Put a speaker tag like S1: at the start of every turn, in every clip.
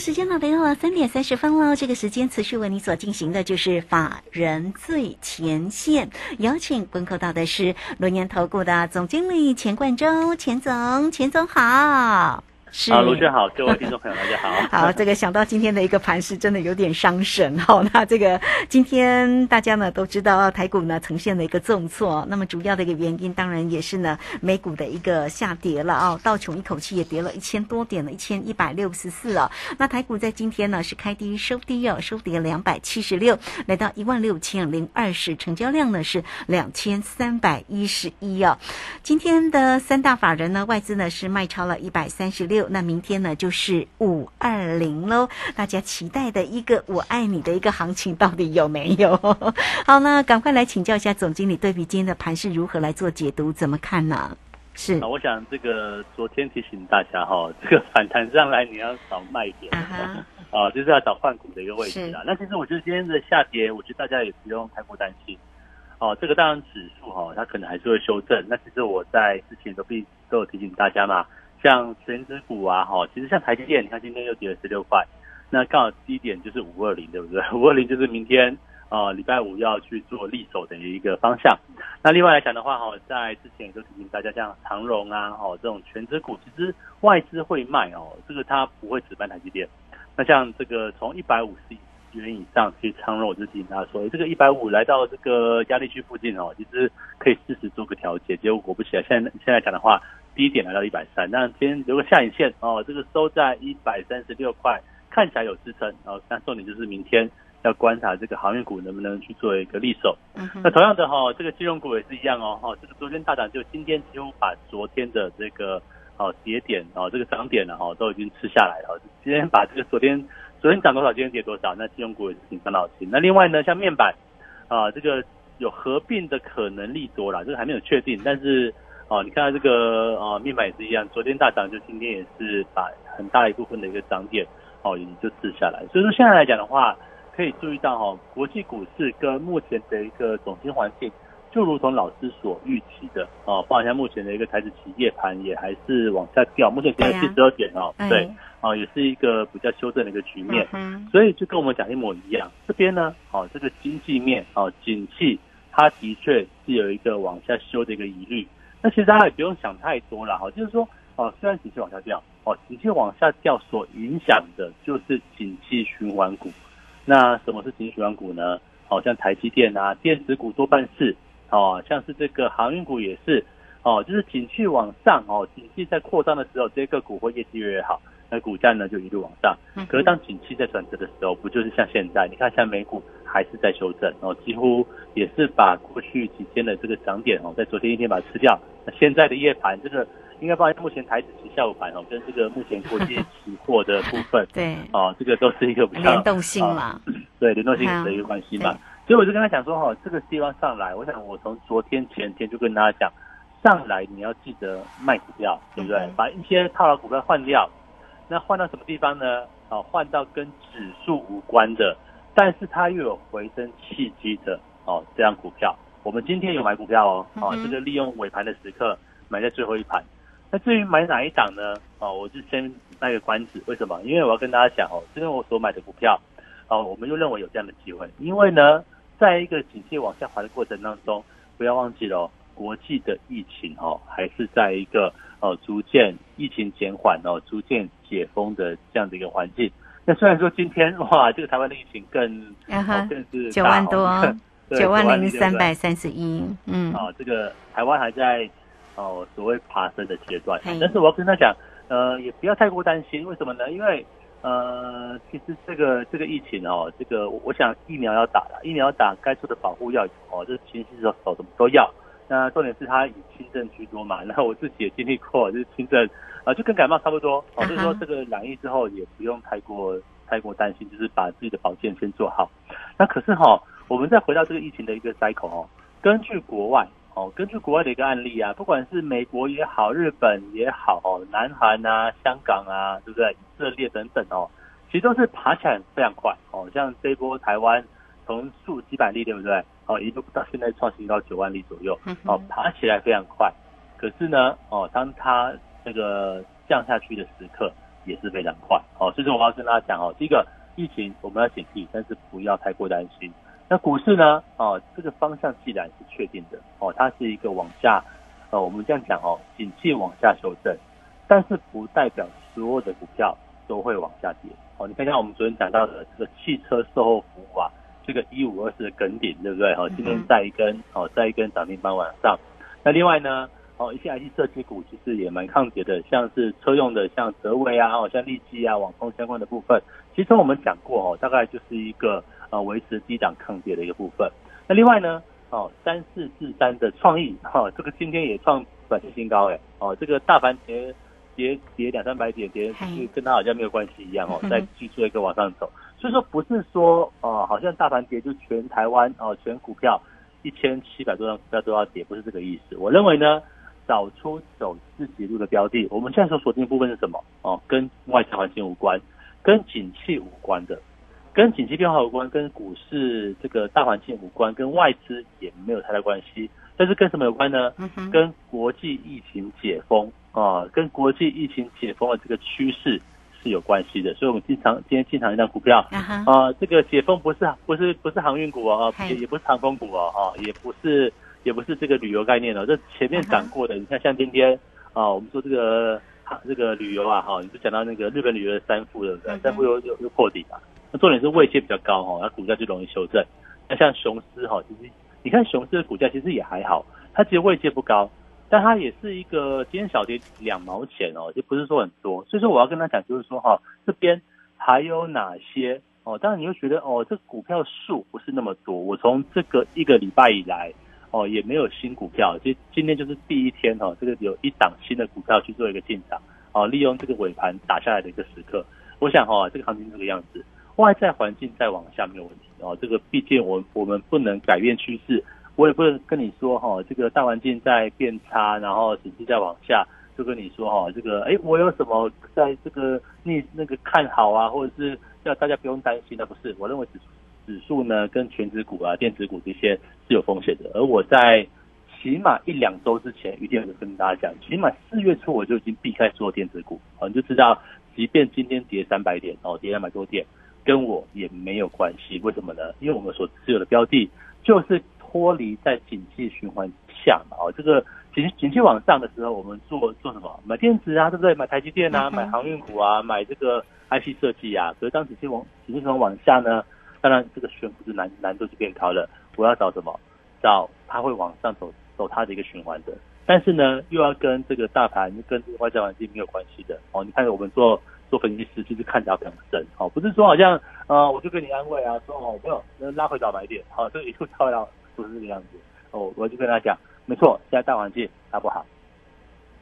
S1: 时间呢来到了三点三十分喽。这个时间持续为你所进行的就是法人最前线，邀请观看到的是龙年投顾的总经理钱冠洲，钱总，钱总好。
S2: 是，好，卢轩好，各位听众朋友大家好。
S1: 好，这个想到今天的一个盘势，真的有点伤神。好，那这个今天大家呢都知道台股呢呈现了一个重挫，那么主要的一个原因当然也是呢美股的一个下跌了啊，道琼一口气也跌了一千多点了，一千一百六十四啊。那台股在今天呢是开低收低哦，收跌两百七十六，来到一万六千零二十，成交量呢是两千三百一十一啊。今天的三大法人呢外资呢是卖超了一百三十六。那明天呢就是五二零喽，大家期待的一个“我爱你”的一个行情到底有没有？好，那赶快来请教一下总经理，对比今天的盘是如何来做解读，怎么看呢？是
S2: 啊，我想这个昨天提醒大家哈，这个反弹上来你要找卖点 啊，就是要找换股的一个位置啊。那其实我觉得今天的下跌，我觉得大家也不用太过担心哦。这个当然指数哈，它可能还是会修正。那其实我在之前都必都有提醒大家嘛。像全指股啊，哈，其实像台积电，你看今天又跌了十六块，那刚好低点就是五二零，对不对？五二零就是明天啊，礼拜五要去做利手的一个方向。那另外来讲的话，哈，在之前也都提醒大家，像长荣啊，哈，这种全指股，其实外资会卖哦，这个它不会只卖台积电。那像这个从一百五十元以上，去长荣我就提醒大家说，这个一百五来到这个压力区附近哦，其实可以适时做个调节。结果果不其然，现在现在讲的话。低点来到一百三，那今天如果下影线哦，这个收在一百三十六块，看起来有支撑。然后，但重点就是明天要观察这个航运股能不能去做一个利手。那同样的哈，这个金融股也是一样哦。哈，这个昨天大涨，就今天几乎把昨天的这个哦跌点哦这个涨点呢哈都已经吃下来了。今天把这个昨天昨天涨多少，今天跌多少，那金融股也是挺伤脑筋。那另外呢，像面板啊，这个有合并的可能力多了，这个还没有确定，但是。哦，你看到这个哦，面板也是一样，昨天大涨，就今天也是把很大一部分的一个涨点哦，也就吃下来。所以说现在来讲的话，可以注意到哈，国际股市跟目前的一个总金环境，就如同老师所预期的哦，包括像目前的一个台子企业盘也还是往下掉，目前现在七十二点哦，对，哦，也是一个比较修正的一个局面。所以就跟我们讲一模一样，这边呢，哦，这个经济面哦，景气它的确是有一个往下修的一个疑虑。那其实大家也不用想太多了哈，就是说哦，虽然景气往下掉，哦，景气往下掉所影响的就是景气循环股。那什么是景气循环股呢？哦，像台积电啊，电子股多半是哦，像是这个航运股也是哦，就是景气往上哦，景气在扩张的时候，这个股会业绩越来越好，那股价呢就一路往上。可是当景气在转折的时候，不就是像现在？你看像美股。还是在修正哦，几乎也是把过去几天的这个涨点哦，在昨天一天把它吃掉。那现在的夜盘，这个应该放在目前台指期下午盘哦，跟这个目前国际期货的部分，
S1: 对，
S2: 哦，这个都是一个比较
S1: 联动性嘛，
S2: 对，联动性的一个关系嘛。所以我就跟他讲说，哈，这个地方上来，我想我从昨天前天就跟大家讲，上来你要记得卖股票，对不对？把一些套牢股票换掉，那换到什么地方呢？哦，换到跟指数无关的。但是它又有回升契机的哦，这样股票，我们今天有买股票哦，哦，这个利用尾盘的时刻买在最后一盘。那至于买哪一档呢？哦，我就先卖个关子。为什么？因为我要跟大家讲哦，这是我所买的股票，哦，我们又认为有这样的机会。因为呢，在一个景气往下滑的过程当中，不要忘记了，哦国际的疫情哦，还是在一个哦逐渐疫情减缓哦，逐渐解封的这样的一个环境。那虽然说今天哇，这个台湾的疫情更更是
S1: 九万多，九万零三百三十一，嗯，
S2: 啊，这个台湾还在哦所谓爬升的阶段，但是我要跟他讲，呃，也不要太过担心，为什么呢？因为呃，其实这个这个疫情哦，这个我想疫苗要打了，疫苗打该做的保护要有哦，这勤洗手手什么都要。那重点是它以轻症居多嘛，然后我自己也经历过，就是轻症。啊，就跟感冒差不多，哦，所以说这个染疫之后也不用太过太过担心，就是把自己的保健先做好。那可是哈，我们再回到这个疫情的一个 cycle 哦，根据国外哦，根据国外的一个案例啊，不管是美国也好，日本也好，哦，南韩啊、香港啊，对不对？以色列等等哦，其实都是爬起来非常快哦。像这波台湾从数几百例，对不对？哦，一路到现在创新到九万例左右，哦，爬起来非常快。可是呢，哦，当它这个降下去的时刻，也是非常快哦。所以说我要跟大家讲哦，第一个疫情我们要警惕，但是不要太过担心。那股市呢？哦，这个方向既然是确定的哦，它是一个往下，呃，我们这样讲哦，景气往下修正，但是不代表所有的股票都会往下跌哦。你看一下我们昨天讲到的这个汽车售后服务啊，这个一五二四的梗顶，对不对？哦，今天再一根哦，再一根涨停板往上。那另外呢，哦，一些 IC 设计股其实也蛮抗跌的，像是车用的，像德威啊，哦，像利基啊，网通相关的部分，其实我们讲过哦，大概就是一个。啊，维持低档抗跌的一个部分。那另外呢，哦，三四四三的创意，哈，这个今天也创短期新高，哎，哦，这个大盘跌跌跌两三百点，跌就跟它好像没有关系一样，哦，再继续一个往上走。所以说不是说，哦，好像大盘跌就全台湾哦，全股票一千七百多张股票都要跌，不是这个意思。我认为呢，找出走自己路的标的，我们现在所锁定的部分是什么？哦，跟外在环境无关，跟景气无关的。跟景气变化有关，跟股市这个大环境无关，跟外资也没有太大关系。但是跟什么有关呢？跟国际疫情解封啊，跟国际疫情解封的这个趋势是有关系的。所以我们经常今天进场一张股票啊，这个解封不是不是不是航运股哦，也也不是航空股哦，哈，也不是也不是这个旅游概念哦，这前面涨过的，你看像今天啊，我们说这个这个旅游啊，哈，你就讲到那个日本旅游的三富对不对？三富又又又破底嘛。那重点是位阶比较高哈，那股价就容易修正。那像雄狮哈，其实你看雄狮的股价其实也还好，它其实位阶不高，但它也是一个今天小跌两毛钱哦，就不是说很多。所以说我要跟他讲，就是说哈，这边还有哪些哦？当然你会觉得哦，这股票数不是那么多。我从这个一个礼拜以来哦，也没有新股票，就今天就是第一天哈，这个有一档新的股票去做一个进场哦，利用这个尾盘打下来的一个时刻，我想哈，这个行情这个样子。外在环境再往下没有问题哦，这个毕竟我我们不能改变趋势，我也不能跟你说哈，这个大环境在变差，然后经济在往下，就跟你说哈，这个哎，我有什么在这个你那个看好啊，或者是叫大家不用担心的，不是？我认为指指数呢跟全指股啊、电子股这些是有风险的，而我在起码一两周之前，一定有跟大家讲，起码四月初我就已经避开所有电子股，哦，你就知道，即便今天跌三百点哦，跌两百多点。跟我也没有关系，为什么呢？因为我们所持有的标的就是脱离在景气循环下嘛。哦，这个景景气往上的时候，我们做做什么？买电子啊，对不对？买台积电啊，买航运股啊，买这个 IC 设计啊。可是当景气往景气循环往下呢，当然这个选股的难难度就变高了。我要找什么？找它会往上走走它的一个循环的，但是呢，又要跟这个大盘跟这个外在环境没有关系的。哦，你看我们做。做分析师就是看起来很深，哦，不是说好像，呃，我就跟你安慰啊，说哦，没有，那拉回早买点，好，这个一路跳到不是这个样子，哦，我就跟他讲，没错，现在大环境它不好，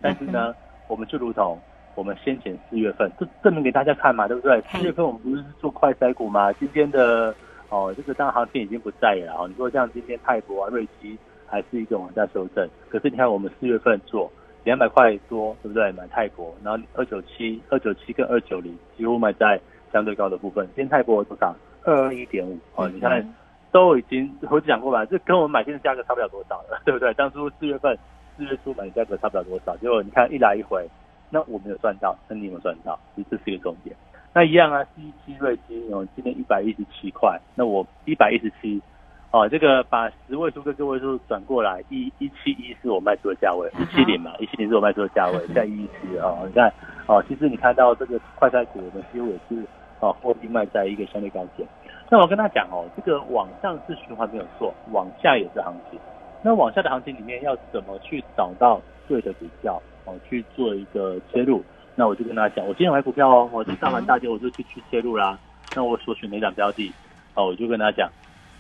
S2: 但是呢，我们就如同我们先前四月份，这证明给大家看嘛，对不对？四月份我们不是做快筛股嘛，今天的哦，这个当然行情已经不在了，哦，你说像今天泰国啊、瑞基还是一个往下修正，可是你看我们四月份做。两百块多，对不对？买泰国，然后二九七、二九七跟二九零几乎买在相对高的部分。今天泰国多少？二二一点五。哦，你看都已经我讲过吧？这跟我们买进的价格差不了多少了，对不对？当初四月份四月初买的价格差不了多少，结果你看一来一回，那我没有赚到，那你有没有赚到？其实这是一个重点。那一样啊一七瑞金哦，今天一百一十七块，那我一百一十七。哦，这个把十位数跟个位数转过来，一一七一是我卖出的价位，一七零嘛，一七零是我卖出的价位，现在一一七哦，你看哦，其实你看到这个快餐股，我们几乎也是哦，货币卖在一个相对高点。那我跟他讲哦，这个往上是循环没有错，往下也是行情。那往下的行情里面要怎么去找到对的股票哦，去做一个切入？那我就跟他讲，我今天买股票哦，我上完大跌我就去去切入啦。那我所选哪档标的哦，我就跟他讲。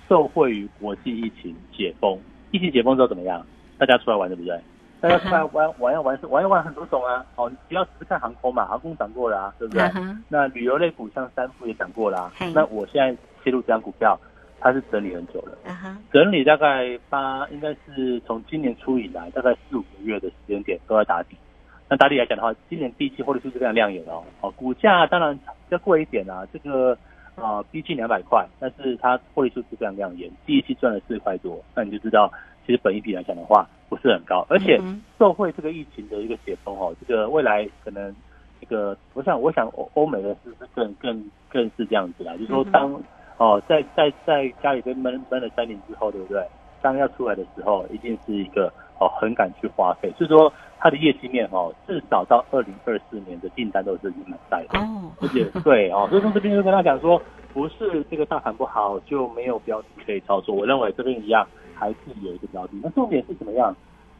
S2: 受惠于国际疫情解封，疫情解封之后怎么样？大家出来玩对不对？大家出来玩玩要玩是玩要玩很多种啊。哦，不要只是看航空嘛，航空涨过了啊，对不对？那旅游类股像三富也涨过啦。那我现在切入这张股票，它是整理很久了，整理大概八，应该是从今年初以来，大概四五个月的时间点都在打底。那打底来讲的话，今年第一期获利数是非常亮眼的哦。哦，股价当然要贵一点啊，这个。啊，逼近两百块，但是它获利数是非常亮眼，第一期赚了四块多，那你就知道，其实本一比来讲的话不是很高，而且受惠这个疫情的一个解封哦，这个未来可能这个，我想我想欧欧美的是是更更更是这样子啦，就是说当哦在在在家里被闷闷了三年之后，对不对？当要出来的时候，一定是一个哦很敢去花费，所以说它的业绩面哦，至少到二零二四年的订单都是满载的，而且对哦，所以从这边就跟他讲说，不是这个大盘不好就没有标的可以操作，我认为这边一样还是有一个标的，那重点是怎么样？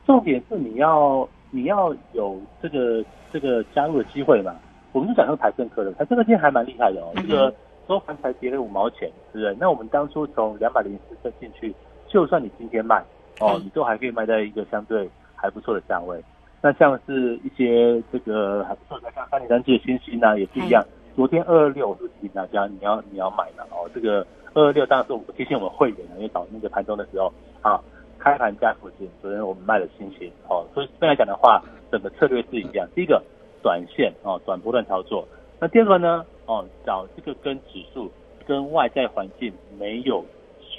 S2: 重点是你要你要有这个这个加入的机会嘛？我们就讲说台政科的，台政科今天还蛮厉害的哦，这个收盘才跌了五毛钱，是不是？那我们当初从两百零四分进去。就算你今天卖哦，你都还可以卖在一个相对还不错的价位。那像是一些这个还不错的，像三零三七的星星呢，也是一样。昨天二二六我是提醒大家你要你要买了哦。这个二二六当然是我提醒我们会员呢，因为早那个盘中的时候啊，开盘价附近，昨天我们卖了星星哦。所以这边来讲的话，整个策略是一样。第一个短线哦，短波段操作。那第二个呢哦，找这个跟指数跟外在环境没有。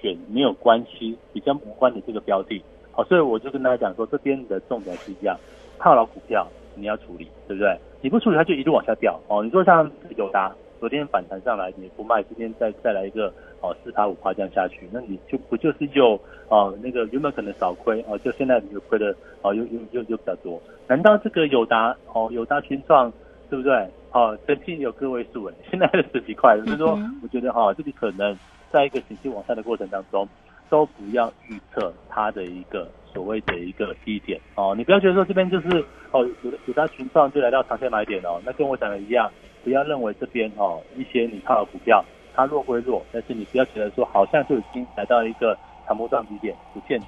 S2: 选没有关系，比较无关的这个标的，好，所以我就跟大家讲说，这边的重点是一样，套牢股票你要处理，对不对？你不处理，它就一路往下掉哦。你说像友达昨天反弹上来，你不卖，今天再再来一个哦四趴五趴这样下去，那你就不就是又哦那个原本可能少亏哦，就现在你就亏的哦又又又又比较多。难道这个友达哦友达群创对不对？哦，曾经有个位数哎，现在是十几块，所以说我觉得哈，这里可能。在一个情绪往上的过程当中，都不要预测它的一个所谓的一个低点哦。你不要觉得说这边就是哦，有有它群创就来到长线买点哦。那跟我讲的一样，不要认为这边哦一些你套的股票它弱归弱，但是你不要觉得说好像就已经来到一个长波段低点，不见得。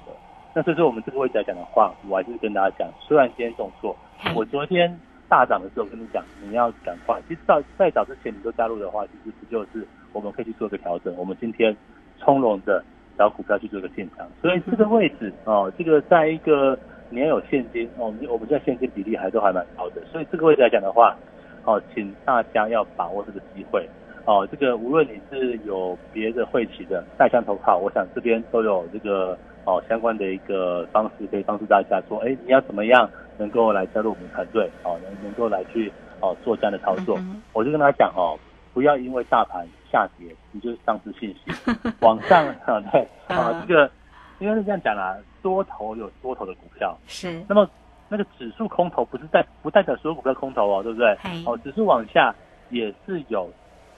S2: 那所以说我们这个位置来讲的话，我还是跟大家讲，虽然今天重挫，我昨天大涨的时候跟你讲，你要赶快。其实早在早之前你都加入的话，其实不就是。我们可以去做个调整。我们今天从容的找股票去做个建仓，所以这个位置哦，这个在一个你要有现金哦，我们现在现金比例还都还蛮高的，所以这个位置来讲的话，哦，请大家要把握这个机会哦。这个无论你是有别的会企的带枪投靠，我想这边都有这个哦相关的一个方式可以帮助大家说，哎，你要怎么样能够来加入我们团队哦，能能够来去哦做这样的操作。我就跟他讲哦。不要因为大盘下跌，你就丧失信心。往上啊，对啊，这个应该是这样讲啦。多头有多头的股票，
S1: 是。
S2: 那么那个指数空头不是代不代表所有股票空头哦，对不对？哦，指数往下也是有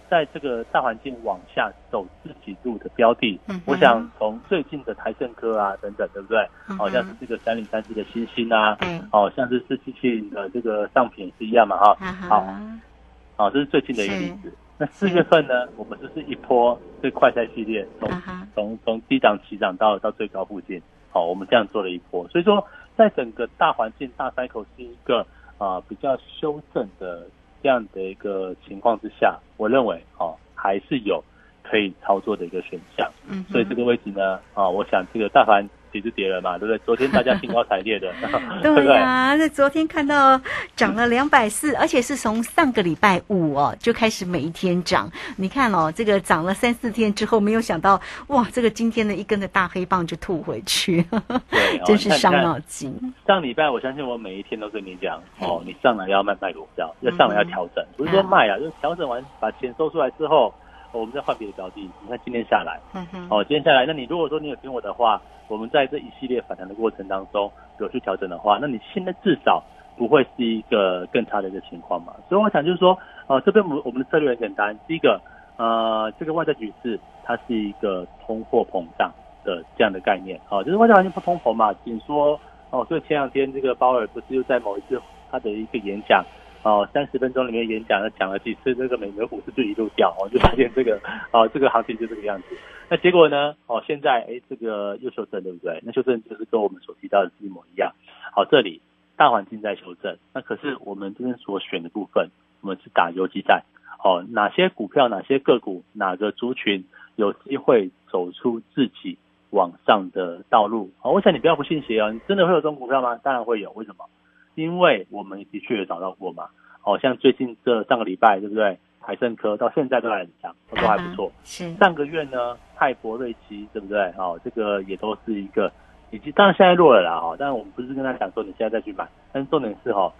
S2: 在这个大环境往下走自己路的标的。我想从最近的台盛科啊等等，对不对？好像是这个三零三四的星星啊，哦，像是四七七的这个上品是一样嘛，哈。好，好，这是最近的一个例子。那四月份呢？我们就是一波这快赛系列，从从从低档起涨到到最高附近，好，我们这样做了一波。所以说，在整个大环境大 cycle 是一个啊比较修正的这样的一个情况之下，我认为哦还是有可以操作的一个选项。嗯，所以这个位置呢，啊，我想这个大盘。跌就跌了嘛，对不对？昨天大家兴高采烈的，对
S1: 呀。那昨天看到涨了两百四，而且是从上个礼拜五哦就开始每一天涨。你看哦，这个涨了三四天之后，没有想到哇，这个今天的一根的大黑棒就吐回去，
S2: 对，
S1: 真是伤脑筋。
S2: 上礼拜我相信我每一天都跟你讲哦，你上来要卖卖股票，要上来要调整，不是说卖啊，就是调整完把钱收出来之后。我们再换别的标的，你看今天下来，哦，今天下来，那你如果说你有听我的话，我们在这一系列反弹的过程当中有去调整的话，那你现在至少不会是一个更差的一个情况嘛。所以我想就是说，呃，这边我我们的策略很简单，第一个，呃，这个外在局势它是一个通货膨胀的这样的概念，哦，就是外在环境不通膨嘛，仅说，哦，所以前两天这个鲍尔不是又在某一次他的一个演讲。哦，三十分钟里面演讲了讲了几次，这个美国股市就一路掉，我就发现这个，哦，这个行情就这个样子。那结果呢？哦，现在哎，这个又修正，对不对？那修正就是跟我们所提到的一模一样。好，这里大环境在修正，那可是我们这边所选的部分，我们是打游击战。哦，哪些股票、哪些个股、哪个族群有机会走出自己往上的道路？哦，我想你不要不信邪哦，你真的会有这种股票吗？当然会有，为什么？因为我们的确有找到过嘛，好像最近这上个礼拜，对不对？海盛科到现在都还很强，都还不错。
S1: 是
S2: 上个月呢，泰博瑞奇，对不对？哦，这个也都是一个，以及当然现在弱了啦，哦。但是我们不是跟他讲说你现在再去买，但是重点是哈，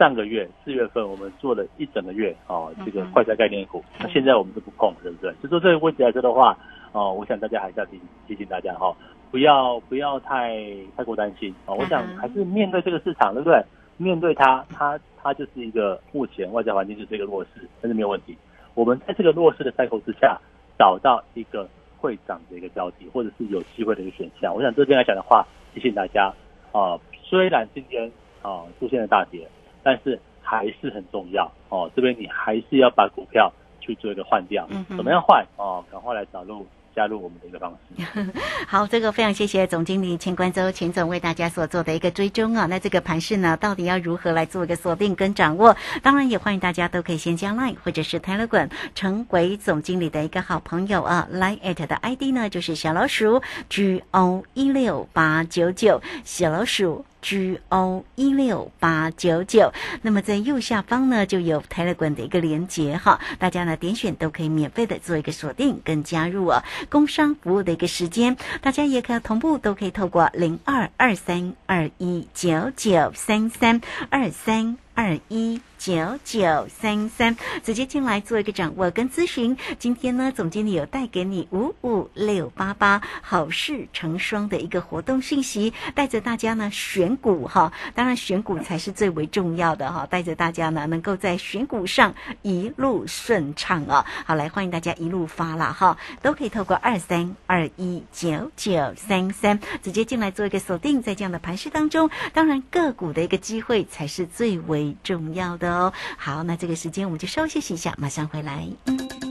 S2: 上个月四月份我们做了一整个月哦，这个快餐概念股，那现在我们都不碰，对不对？就说这个问题来说的话，哦，我想大家还是要提提醒大家哈，不要不要太太过担心啊。我想还是面对这个市场，对不对？面对它，它它就是一个目前外在环境是这个弱势，但是没有问题。我们在这个弱势的赛口之下，找到一个会涨的一个标的，或者是有机会的一个选项。我想这边来讲的话，提醒大家啊，虽然今天啊出现了大跌。但是还是很重要哦，这边你还是要把股票去做一个换掉，怎么样换哦？赶快来找路加入我们的一个方式。
S1: 好，这个非常谢谢总经理钱冠周钱总为大家所做的一个追踪啊。那这个盘势呢，到底要如何来做一个锁定跟掌握？当然也欢迎大家都可以先加 Line 或者是 Telegram 成为总经理的一个好朋友啊。Line at 的 ID 呢就是小老鼠 G O 一六八九九小老鼠。G O 一六八九九，那么在右下方呢就有 Telegram 的一个连接哈，大家呢点选都可以免费的做一个锁定跟加入啊。工商服务的一个时间，大家也可以同步都可以透过零二二三二一九九三三二三。二一九九三三，直接进来做一个掌握跟咨询。今天呢，总经理有带给你五五六八八好事成双的一个活动信息，带着大家呢选股哈，当然选股才是最为重要的哈，带着大家呢能够在选股上一路顺畅啊。好，来欢迎大家一路发了哈，都可以透过二三二一九九三三直接进来做一个锁定，在这样的盘势当中，当然个股的一个机会才是最为。重要的哦，好，那这个时间我们就稍休息一下，马上回来。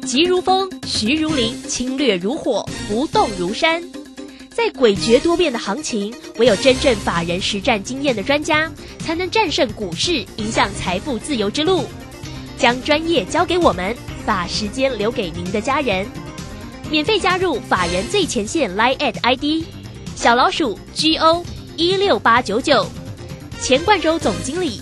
S3: 急如风，徐如林，侵略如火，不动如山。在诡谲多变的行情，唯有真正法人实战经验的专家，才能战胜股市，迎向财富自由之路。将专业交给我们，把时间留给您的家人。免费加入法人最前线 Line at ID 小老鼠 G O 一六八九九，钱冠洲总经理。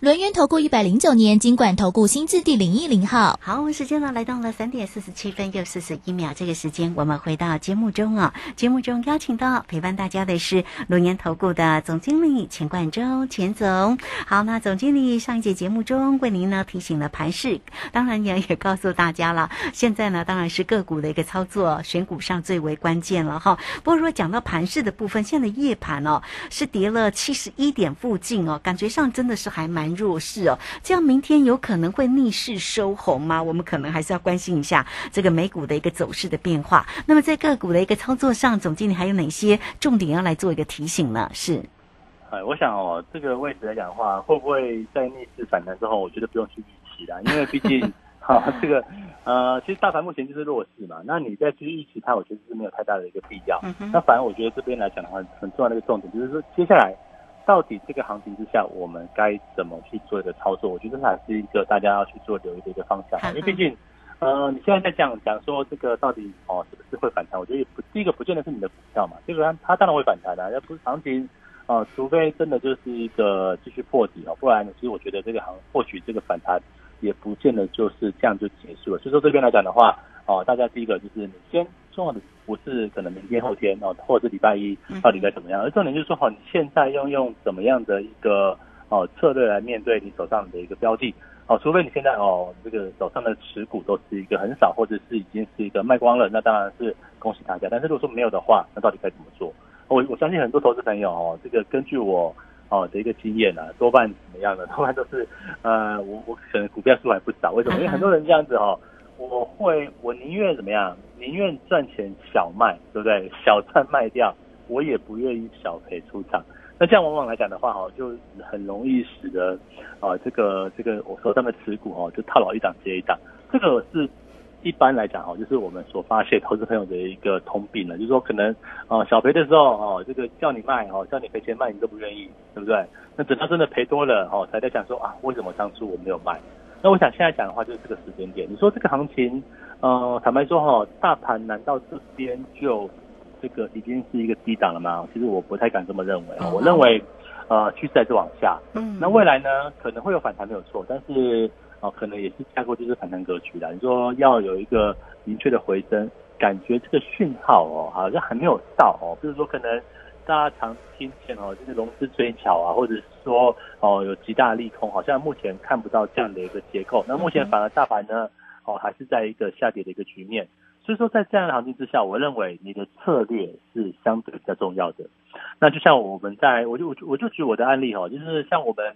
S4: 轮源投顾一百零九年金管投顾新字第零一零号，
S1: 好，我们时间呢来到了三点四十七分又四十一秒，这个时间我们回到节目中啊。节目中邀请到陪伴大家的是轮源投顾的总经理钱冠洲钱总。好，那总经理上一节节目中为您呢提醒了盘势，当然也也告诉大家了，现在呢当然是个股的一个操作选股上最为关键了哈。不过如讲到盘势的部分，现在夜盘哦是跌了七十一点附近哦，感觉上真的是还蛮。弱势哦，这样明天有可能会逆势收红吗？我们可能还是要关心一下这个美股的一个走势的变化。那么在个股的一个操作上，总经理还有哪些重点要来做一个提醒呢？是，
S2: 哎，我想哦，这个位置来讲的话，会不会在逆势反弹之后，我觉得不用去预期啦，因为毕竟 哈，这个呃，其实大盘目前就是弱势嘛，那你再去预期它，我觉得是没有太大的一个必要。嗯那反而我觉得这边来讲的话，很重要的一个重点就是说，接下来。到底这个行情之下，我们该怎么去做一个操作？我觉得这还是一个大家要去做留意的一个方向。因为毕竟，呃，你现在在讲讲说这个到底哦是不是会反弹？我觉得不，第一个不见得是你的股票嘛，这个它它当然会反弹的，要不是行情啊，除非真的就是一个继续破底哦，不然其实我觉得这个行或许这个反弹也不见得就是这样就结束了。所以说这边来讲的话，哦，大家第一个就是你先重要的。不是可能明天后天哦，或者是礼拜一到底该怎么样？而重点就是说，好，你现在要用怎么样的一个哦策略来面对你手上的一个标的哦，除非你现在哦这个手上的持股都是一个很少，或者是已经是一个卖光了，那当然是恭喜大家。但是如果说没有的话，那到底该怎么做？我我相信很多投资朋友哦，这个根据我哦的一个经验呢，多半怎么样的？多半都是呃，我我可能股票数还不少，为什么？因为很多人这样子哦。我会，我宁愿怎么样？宁愿赚钱小卖，对不对？小赚卖掉，我也不愿意小赔出场。那这样往往来讲的话，哈，就很容易使得啊，这个这个我手上的持股哦，就套牢一档接一档。这个是一般来讲哈，就是我们所发现投资朋友的一个通病了，就是说可能啊小赔的时候哦，这个叫你卖哦，叫你赔钱卖，你都不愿意，对不对？那等到真的赔多了哦，才在想说啊，为什么当初我没有卖？那我想现在讲的话，就是这个时间点。你说这个行情，呃，坦白说哈，大盘难道这边就？这个已经是一个低档了吗？其实我不太敢这么认为啊。我认为，呃，趋势还是往下。嗯。那未来呢，可能会有反弹没有错，但是哦，可能也是架构就是反弹格局的。你说要有一个明确的回升，感觉这个讯号哦，好像还没有到哦。就是说，可能大家常听见哦，就是融资追缴啊，或者是说哦有极大利空，好像目前看不到这样的一个结构。那目前反而大盘呢，哦还是在一个下跌的一个局面。所以说，在这样的行情之下，我认为你的策略是相对比较重要的。那就像我们在，我就我就我就举我的案例哈，就是像我们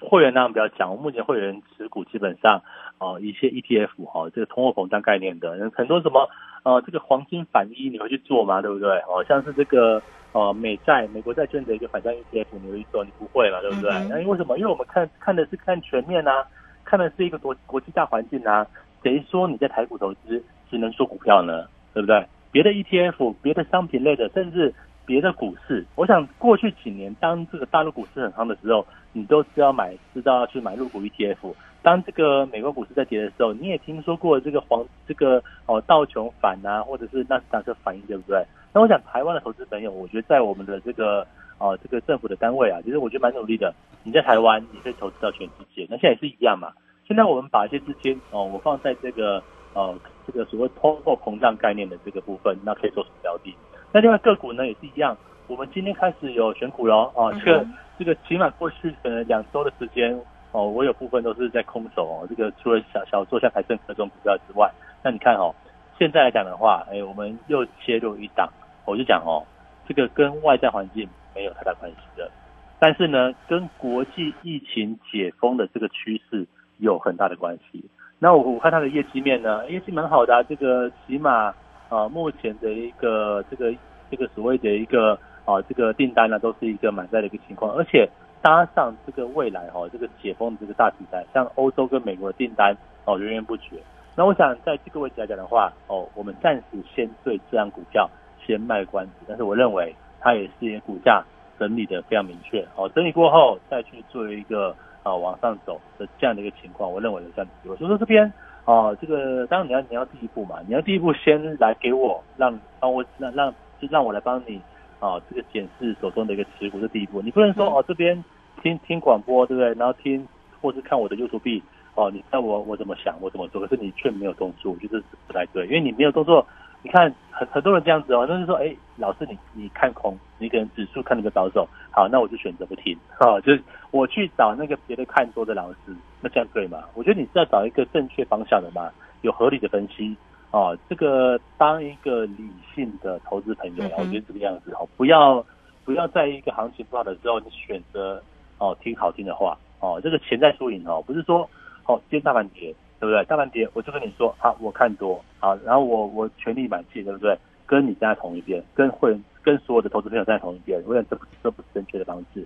S2: 会员那样比较讲，我目前会员持股基本上哦一些 ETF 哈，这个通货膨胀概念的，很多什么呃这个黄金反一你会去做吗？对不对？哦，像是这个呃美债美国债券的一个反向 ETF 你会去做？你不会了，对不对？那因为什么？因为我们看看的是看全面啊，看的是一个国国际大环境啊。谁说你在台股投资？只能说股票呢，对不对？别的 ETF、别的商品类的，甚至别的股市，我想过去几年，当这个大陆股市很夯的时候，你都知道买，知道要去买入股 ETF。当这个美国股市在跌的时候，你也听说过这个黄这个哦道琼反啊，或者是纳斯达克反应，对不对？那我想台湾的投资朋友，我觉得在我们的这个哦这个政府的单位啊，其实我觉得蛮努力的。你在台湾，你可以投资到全世界，那现在也是一样嘛。现在我们把一些资金哦，我放在这个。呃，这个所谓通货膨胀概念的这个部分，那可以做什么标的？那另外个股呢也是一样，我们今天开始有选股喽哦，这个这个起码过去可能两周的时间哦，我有部分都是在空手哦。这个除了小小做像台盛科这种股票之外，那你看哦，现在来讲的话，哎，我们又切入一档，我就讲哦，这个跟外在环境没有太大关系的，但是呢，跟国际疫情解封的这个趋势有很大的关系。那我我看它的业绩面呢，业绩蛮好的，这个起码啊，目前的一个这个这个所谓的一个啊这个订单呢，都是一个满载的一个情况，而且搭上这个未来哈这个解封的这个大题材，像欧洲跟美国的订单哦源源不绝。那我想在这个位置来讲的话，哦，我们暂时先对这样股票先卖关子，但是我认为它也是股价整理的非常明确，哦，整理过后再去做一个。啊，往上走的这样的一个情况，我认为有这样的机会。所以说这边啊，这个当然你要你要第一步嘛，你要第一步先来给我，让帮我让让就让我来帮你啊，这个检视手中的一个持股是第一步。你不能说哦这边听听广播对不对？然后听或是看我的 YouTube 哦，你看我我怎么想我怎么做，可是你却没有动作，我觉得是不太对，因为你没有动作。你看很很多人这样子哦，就是说，哎，老师你你看空，你可能指数看那个保守，好，那我就选择不听，哦，就是我去找那个别的看多的老师，那这样对吗？我觉得你是要找一个正确方向的嘛，有合理的分析，哦，这个当一个理性的投资朋友，我觉得这个样子，哦，不要不要在一个行情不好的时候，你选择哦听好听的话，哦，这个潜在输赢哦，不是说哦今天大盘跌。对不对？大盘跌，我就跟你说，好，我看多，好，然后我我全力买进，对不对？跟你站在同一边，跟会跟所有的投资朋友站在同一边，我想这不这不是正确的方式。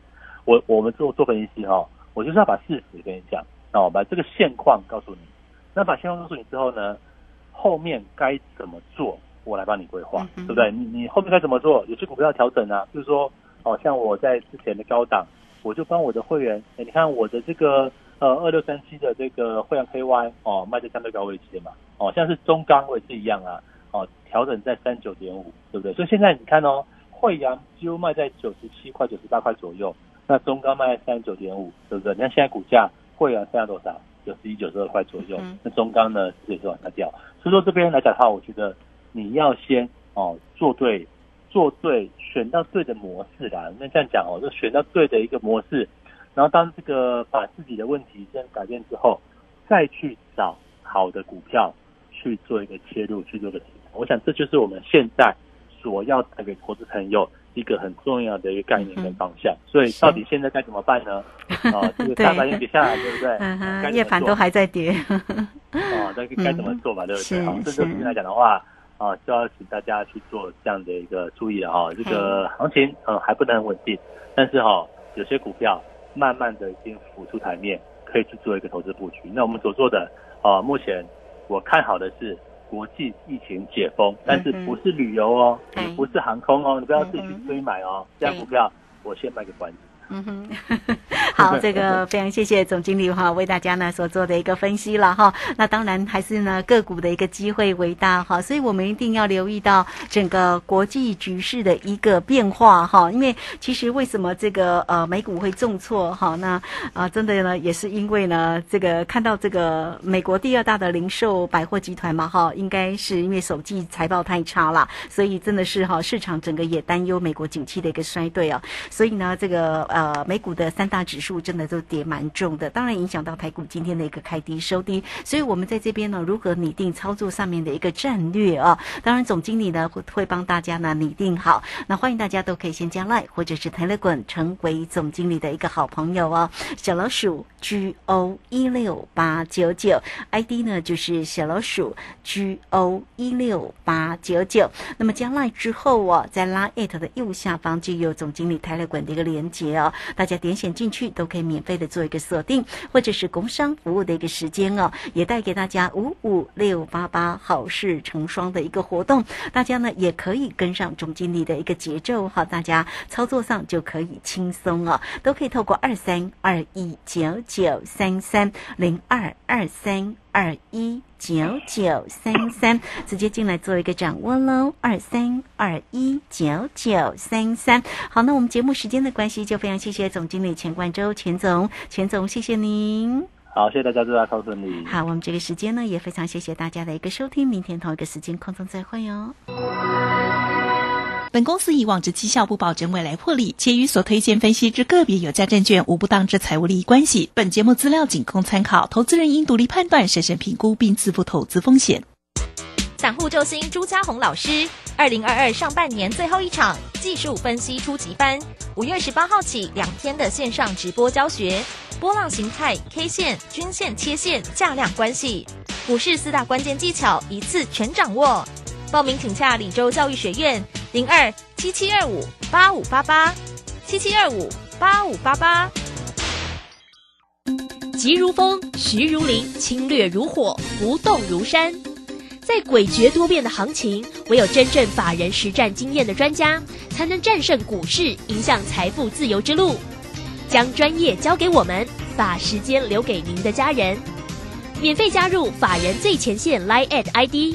S2: 我我们做做分析哈，我就是要把事实跟你讲，那我把这个现况告诉你。那把现况告诉你之后呢，后面该怎么做，我来帮你规划，对不对？你你后面该怎么做？有些股票要调整啊，就是说，哦，像我在之前的高档，我就帮我的会员，哎，你看我的这个。呃，二六三七的这个汇阳 KY 哦，卖在相对高位置嘛，哦，像是中钢也是一样啊，哦，调整在三九点五，对不对？所以现在你看哦，汇阳几乎卖在九十七块、九十八块左右，那中钢卖在三十九点五，对不对？你看现在股价，汇阳现在多少？九十一、九十二块左右，那中钢呢也是往下掉。所以说这边来讲的话，我觉得你要先哦做对，做对，选到对的模式啦。那这样讲哦，就选到对的一个模式。然后当这个把自己的问题先改变之后，再去找好的股票去做一个切入，去做个我想这就是我们现在所要带给投资朋友一个很重要的一个概念跟方向。所以到底现在该怎么办呢？啊，这个大盘又跌下来，对不对？
S1: 夜盘都还在跌。
S2: 啊，那该怎么做嘛？对不对？好，这就今天来讲的话，啊，就要请大家去做这样的一个注意了哈。这个行情呃还不能很稳定，但是哈有些股票慢慢的已经浮出台面，可以去做一个投资布局。那我们所做的啊，目前我看好的是国际疫情解封，但是不是旅游哦，也不是航空哦，你不要自己去追买哦，这样股票我先卖个关子。嗯
S1: 哼，好，这个非常谢谢总经理哈，为大家呢所做的一个分析了哈。那当然还是呢个股的一个机会为大哈，所以我们一定要留意到整个国际局势的一个变化哈。因为其实为什么这个呃美股会重挫哈？那啊真的呢也是因为呢这个看到这个美国第二大的零售百货集团嘛哈，应该是因为首季财报太差了，所以真的是哈市场整个也担忧美国景气的一个衰退啊。所以呢这个呃。呃，美股的三大指数真的都跌蛮重的，当然影响到台股今天的一个开低收低。所以，我们在这边呢，如何拟定操作上面的一个战略啊？当然，总经理呢会会帮大家呢拟定好。那欢迎大家都可以先加 Line 或者是 Telegram 成为总经理的一个好朋友哦。小老鼠 G O 一六八九九 ID 呢就是小老鼠 G O 一六八九九。那么加 Line 之后哦，在拉 it 的右下方就有总经理 Telegram 的一个连接哦。大家点选进去都可以免费的做一个锁定，或者是工商服务的一个时间哦，也带给大家五五六八八好事成双的一个活动。大家呢也可以跟上总经理的一个节奏哈，大家操作上就可以轻松哦，都可以透过二三二一九九三三零二二三。二一九九三三，直接进来做一个掌握喽。二三二一九九三三，好，那我们节目时间的关系，就非常谢谢总经理钱冠周钱总，钱总谢谢您。
S2: 好，谢谢大家，祝大家顺利。
S1: 好，我们这个时间呢，也非常谢谢大家的一个收听，明天同一个时间空中再会哦。
S5: 本公司以往之绩效不保证未来获利，且与所推荐分析之个别有价证券无不当之财务利益关系。本节目资料仅供参考，投资人应独立判断、审慎评估并自负投资风险。
S3: 散户救星朱家红老师，二零二二上半年最后一场技术分析初级班，五月十八号起两天的线上直播教学，波浪形态、K 线、均线、切线、价量关系，股市四大关键技巧一次全掌握。报名请洽李州教育学院。零二七七二五八五八八，七七二五八五八八。急如风，徐如林，侵略如火，不动如山。在诡谲多变的行情，唯有真正法人实战经验的专家，才能战胜股市，迎向财富自由之路。将专业交给我们，把时间留给您的家人。免费加入法人最前线 Line at ID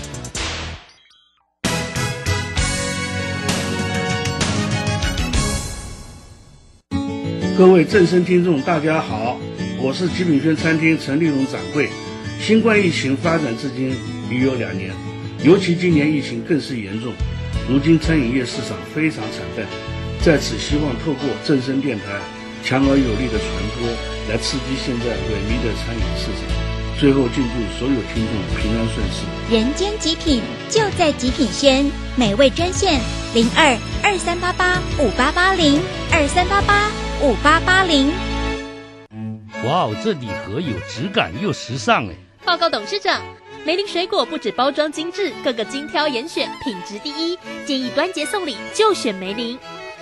S6: 各位正声听众，大家好，我是极品轩餐厅陈立荣掌柜。新冠疫情发展至今已有两年。尤其今年疫情更是严重，如今餐饮业市场非常惨淡，在此希望透过正声电台强而有力的传播，来刺激现在萎靡的餐饮市场。最后，敬祝所有听众平安顺遂。
S7: 人间极品就在极品轩，美味专线零二二三八八五八八零二三八八五八八零。
S8: 哇哦，这礼盒有质感又时尚哎！
S3: 报告董事长。梅林水果不止包装精致，个个精挑严选，品质第一。建议端节送礼就选梅林。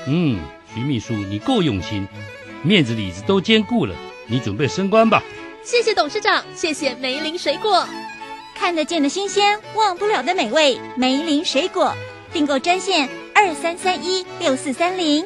S8: 嗯，徐秘书你够用心，面子里子都兼顾了。你准备升官吧？
S3: 谢谢董事长，谢谢梅林水果。
S7: 看得见的新鲜，忘不了的美味，梅林水果订购专线二三三一六四三零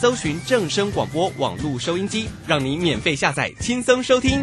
S9: 搜寻正声广播网络收音机，让您免费下载，轻松收听。